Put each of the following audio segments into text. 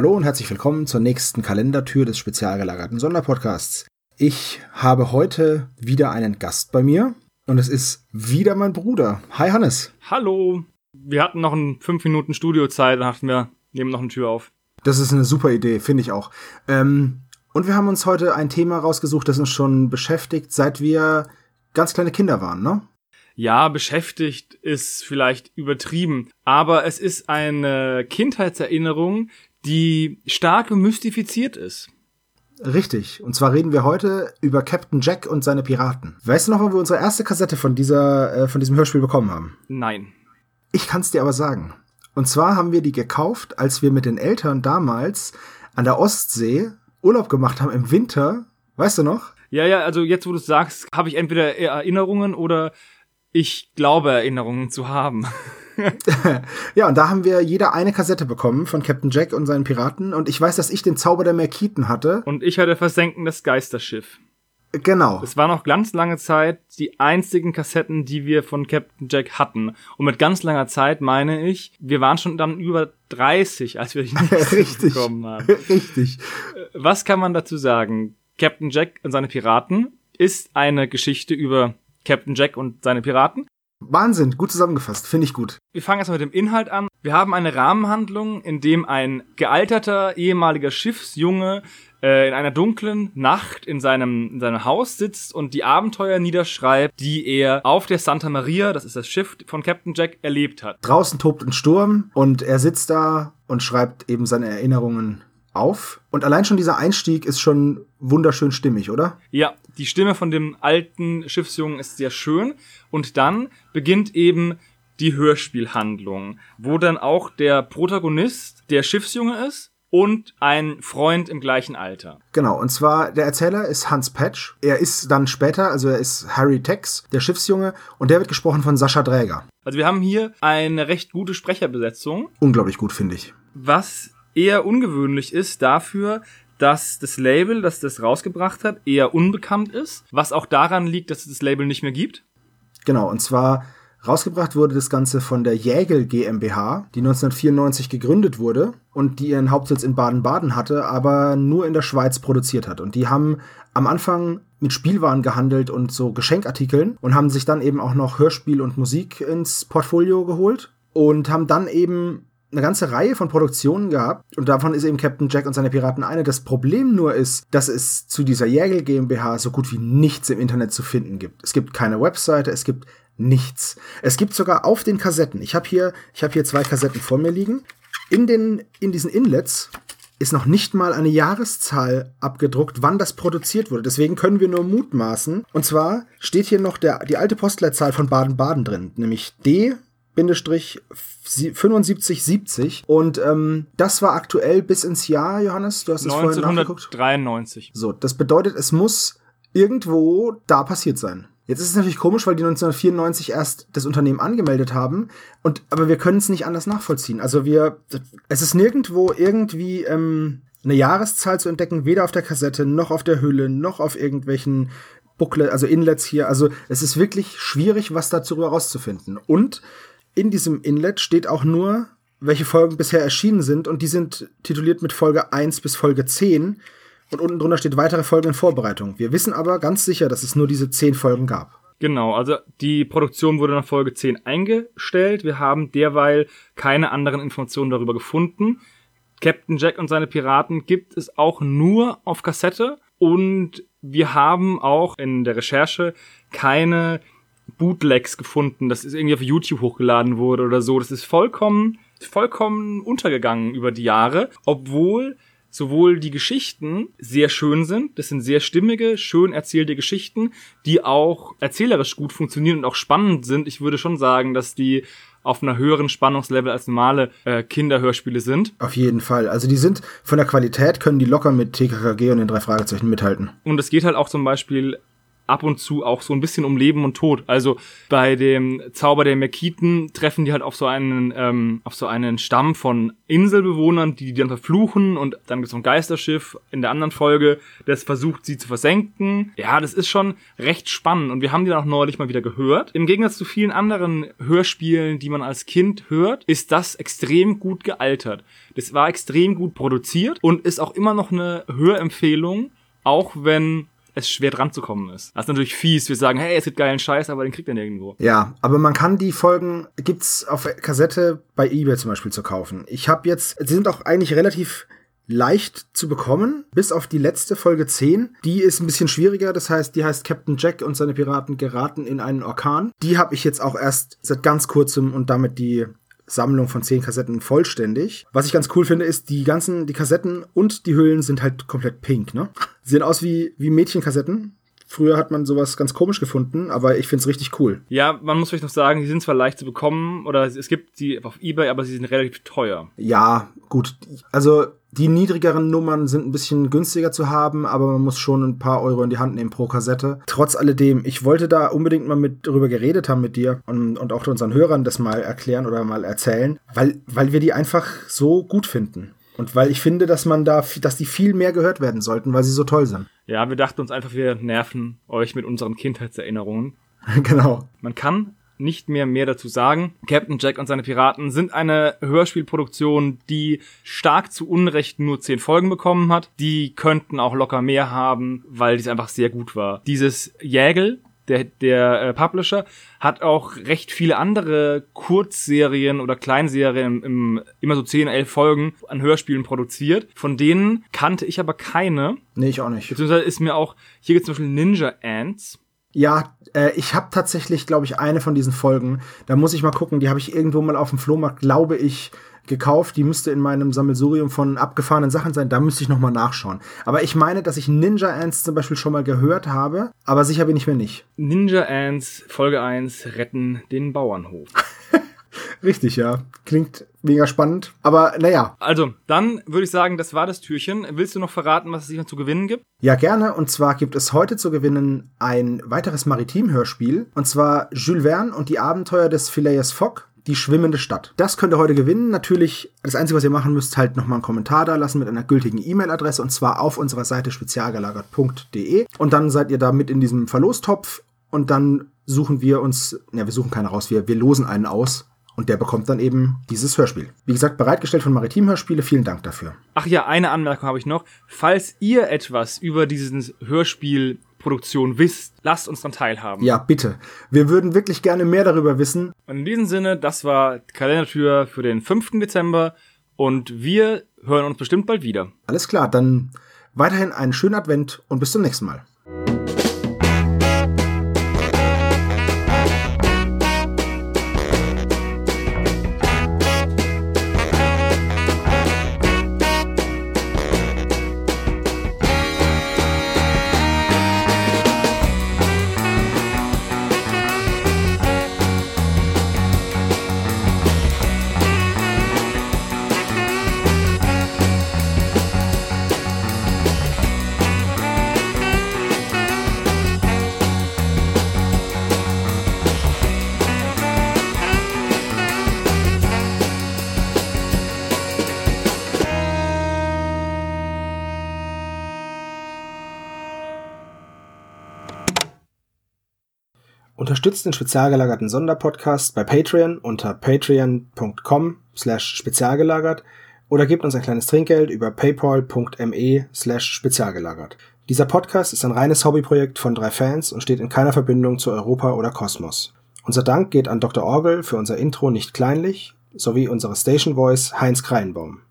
Hallo und herzlich willkommen zur nächsten Kalendertür des spezial gelagerten Sonderpodcasts. Ich habe heute wieder einen Gast bei mir und es ist wieder mein Bruder. Hi Hannes. Hallo. Wir hatten noch ein 5 Minuten Studiozeit, dann dachten wir, nehmen noch eine Tür auf. Das ist eine super Idee, finde ich auch. Ähm, und wir haben uns heute ein Thema rausgesucht, das uns schon beschäftigt, seit wir ganz kleine Kinder waren, ne? Ja, beschäftigt ist vielleicht übertrieben, aber es ist eine Kindheitserinnerung, die stark mystifiziert ist. Richtig. Und zwar reden wir heute über Captain Jack und seine Piraten. Weißt du noch, wo wir unsere erste Kassette von dieser, äh, von diesem Hörspiel bekommen haben? Nein. Ich kann's dir aber sagen. Und zwar haben wir die gekauft, als wir mit den Eltern damals an der Ostsee Urlaub gemacht haben im Winter. Weißt du noch? Ja, ja, also jetzt, wo du es sagst, habe ich entweder Erinnerungen oder ich glaube Erinnerungen zu haben. ja, und da haben wir jeder eine Kassette bekommen von Captain Jack und seinen Piraten. Und ich weiß, dass ich den Zauber der Merkiten hatte. Und ich hatte Versenken das Geisterschiff. Genau. Es war noch ganz lange Zeit die einzigen Kassetten, die wir von Captain Jack hatten. Und mit ganz langer Zeit meine ich, wir waren schon dann über 30, als wir die nächste bekommen haben. Richtig. Äh, was kann man dazu sagen? Captain Jack und seine Piraten ist eine Geschichte über Captain Jack und seine Piraten. Wahnsinn, gut zusammengefasst, finde ich gut. Wir fangen erstmal mit dem Inhalt an. Wir haben eine Rahmenhandlung, in dem ein gealterter ehemaliger Schiffsjunge äh, in einer dunklen Nacht in seinem, in seinem Haus sitzt und die Abenteuer niederschreibt, die er auf der Santa Maria, das ist das Schiff von Captain Jack, erlebt hat. Draußen tobt ein Sturm und er sitzt da und schreibt eben seine Erinnerungen auf. Und allein schon dieser Einstieg ist schon wunderschön stimmig, oder? Ja, die Stimme von dem alten Schiffsjungen ist sehr schön. Und dann beginnt eben die Hörspielhandlung, wo dann auch der Protagonist der Schiffsjunge ist und ein Freund im gleichen Alter. Genau, und zwar der Erzähler ist Hans Patch. Er ist dann später, also er ist Harry Tex, der Schiffsjunge, und der wird gesprochen von Sascha Dräger. Also wir haben hier eine recht gute Sprecherbesetzung. Unglaublich gut, finde ich. Was eher ungewöhnlich ist dafür, dass das Label, das das rausgebracht hat, eher unbekannt ist, was auch daran liegt, dass es das Label nicht mehr gibt. Genau, und zwar rausgebracht wurde das Ganze von der Jägel GmbH, die 1994 gegründet wurde und die ihren Hauptsitz in Baden-Baden hatte, aber nur in der Schweiz produziert hat. Und die haben am Anfang mit Spielwaren gehandelt und so Geschenkartikeln und haben sich dann eben auch noch Hörspiel und Musik ins Portfolio geholt und haben dann eben eine ganze Reihe von Produktionen gehabt und davon ist eben Captain Jack und seine Piraten eine. Das Problem nur ist, dass es zu dieser Jägel GmbH so gut wie nichts im Internet zu finden gibt. Es gibt keine Webseite, es gibt nichts. Es gibt sogar auf den Kassetten. Ich habe hier, ich habe hier zwei Kassetten vor mir liegen. In den in diesen Inlets ist noch nicht mal eine Jahreszahl abgedruckt, wann das produziert wurde. Deswegen können wir nur mutmaßen. Und zwar steht hier noch der, die alte Postleitzahl von Baden-Baden drin, nämlich D 7570 und ähm, das war aktuell bis ins Jahr, Johannes, du hast es vorhin nachgeguckt. 1993. So, das bedeutet, es muss irgendwo da passiert sein. Jetzt ist es natürlich komisch, weil die 1994 erst das Unternehmen angemeldet haben und aber wir können es nicht anders nachvollziehen. Also wir, es ist nirgendwo irgendwie ähm, eine Jahreszahl zu entdecken, weder auf der Kassette noch auf der Hülle noch auf irgendwelchen Booklet, also Inlets hier. Also es ist wirklich schwierig, was dazu herauszufinden. Und in diesem Inlet steht auch nur, welche Folgen bisher erschienen sind und die sind tituliert mit Folge 1 bis Folge 10 und unten drunter steht weitere Folgen in Vorbereitung. Wir wissen aber ganz sicher, dass es nur diese 10 Folgen gab. Genau, also die Produktion wurde nach Folge 10 eingestellt. Wir haben derweil keine anderen Informationen darüber gefunden. Captain Jack und seine Piraten gibt es auch nur auf Kassette und wir haben auch in der Recherche keine Bootlegs gefunden, das ist irgendwie auf YouTube hochgeladen wurde oder so. Das ist vollkommen, vollkommen untergegangen über die Jahre, obwohl sowohl die Geschichten sehr schön sind, das sind sehr stimmige, schön erzählte Geschichten, die auch erzählerisch gut funktionieren und auch spannend sind. Ich würde schon sagen, dass die auf einer höheren Spannungslevel als normale äh, Kinderhörspiele sind. Auf jeden Fall. Also die sind von der Qualität, können die locker mit TKKG und den drei Fragezeichen mithalten. Und es geht halt auch zum Beispiel ab und zu auch so ein bisschen um Leben und Tod. Also bei dem Zauber der Mekiten treffen die halt auf so einen, ähm, auf so einen Stamm von Inselbewohnern, die die dann verfluchen und dann gibt es noch ein Geisterschiff in der anderen Folge, das versucht sie zu versenken. Ja, das ist schon recht spannend und wir haben die dann auch neulich mal wieder gehört. Im Gegensatz zu vielen anderen Hörspielen, die man als Kind hört, ist das extrem gut gealtert. Das war extrem gut produziert und ist auch immer noch eine Hörempfehlung, auch wenn es schwer dran zu kommen ist. Das ist natürlich fies. Wir sagen, hey, es gibt geilen Scheiß, aber den kriegt ihr nirgendwo. Ja, aber man kann die Folgen, gibt's auf Kassette bei eBay zum Beispiel zu kaufen. Ich habe jetzt, sie sind auch eigentlich relativ leicht zu bekommen, bis auf die letzte Folge 10. Die ist ein bisschen schwieriger, das heißt, die heißt Captain Jack und seine Piraten geraten in einen Orkan. Die habe ich jetzt auch erst seit ganz kurzem und damit die Sammlung von zehn Kassetten vollständig. Was ich ganz cool finde, ist, die ganzen, die Kassetten und die Hüllen sind halt komplett pink, ne? Sie sehen aus wie, wie Mädchenkassetten. Früher hat man sowas ganz komisch gefunden, aber ich find's richtig cool. Ja, man muss vielleicht noch sagen, die sind zwar leicht zu bekommen oder es gibt die auf Ebay, aber sie sind relativ teuer. Ja, gut. Also die niedrigeren Nummern sind ein bisschen günstiger zu haben, aber man muss schon ein paar Euro in die Hand nehmen pro Kassette. Trotz alledem, ich wollte da unbedingt mal mit drüber geredet haben mit dir und, und auch unseren Hörern das mal erklären oder mal erzählen, weil, weil wir die einfach so gut finden. Und weil ich finde, dass man da, dass die viel mehr gehört werden sollten, weil sie so toll sind. Ja, wir dachten uns einfach, wir nerven euch mit unseren Kindheitserinnerungen. genau. Man kann nicht mehr mehr dazu sagen. Captain Jack und seine Piraten sind eine Hörspielproduktion, die stark zu Unrecht nur zehn Folgen bekommen hat. Die könnten auch locker mehr haben, weil dies einfach sehr gut war. Dieses Jägel, der, der äh, Publisher, hat auch recht viele andere Kurzserien oder Kleinserien im, im immer so 10, 11 Folgen an Hörspielen produziert. Von denen kannte ich aber keine. Nee, ich auch nicht. Beziehungsweise ist mir auch, hier gibt es zum Beispiel Ninja Ants. Ja, äh, ich habe tatsächlich, glaube ich, eine von diesen Folgen. Da muss ich mal gucken. Die habe ich irgendwo mal auf dem Flohmarkt, glaube ich, gekauft. Die müsste in meinem Sammelsurium von abgefahrenen Sachen sein. Da müsste ich noch mal nachschauen. Aber ich meine, dass ich Ninja Ants zum Beispiel schon mal gehört habe, aber sicher bin ich mir nicht. Ninja Ants Folge 1 retten den Bauernhof. Richtig, ja. Klingt mega spannend. Aber naja. Also, dann würde ich sagen, das war das Türchen. Willst du noch verraten, was es sich noch zu gewinnen gibt? Ja, gerne. Und zwar gibt es heute zu gewinnen ein weiteres Maritim-Hörspiel. Und zwar Jules Verne und die Abenteuer des Phileas Fogg. Die schwimmende Stadt. Das könnt ihr heute gewinnen. Natürlich, das Einzige, was ihr machen müsst, halt nochmal einen Kommentar da lassen mit einer gültigen E-Mail-Adresse und zwar auf unserer Seite spezialgelagert.de. Und dann seid ihr da mit in diesem Verlostopf und dann suchen wir uns, ja, wir suchen keinen raus, wir, wir losen einen aus und der bekommt dann eben dieses Hörspiel. Wie gesagt, bereitgestellt von Maritim Hörspiele. Vielen Dank dafür. Ach ja, eine Anmerkung habe ich noch. Falls ihr etwas über diesen Hörspielproduktion wisst, lasst uns dann teilhaben. Ja, bitte. Wir würden wirklich gerne mehr darüber wissen. Und in diesem Sinne, das war Kalendertür für den 5. Dezember und wir hören uns bestimmt bald wieder. Alles klar, dann weiterhin einen schönen Advent und bis zum nächsten Mal. Unterstützt den spezial gelagerten Sonderpodcast bei Patreon unter patreon.com slash spezialgelagert oder gebt uns ein kleines Trinkgeld über paypal.me slash spezialgelagert. Dieser Podcast ist ein reines Hobbyprojekt von drei Fans und steht in keiner Verbindung zu Europa oder Kosmos. Unser Dank geht an Dr. Orgel für unser Intro nicht kleinlich sowie unsere Station Voice Heinz Kreinbaum.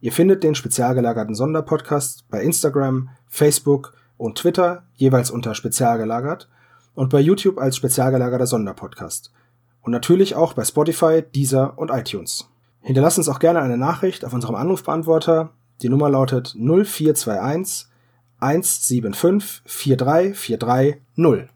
Ihr findet den spezial gelagerten Sonderpodcast bei Instagram, Facebook und Twitter jeweils unter spezial gelagert und bei YouTube als spezial gelagerter Sonderpodcast. Und natürlich auch bei Spotify, Deezer und iTunes. Hinterlasst uns auch gerne eine Nachricht auf unserem Anrufbeantworter. Die Nummer lautet 0421 175 4343 0.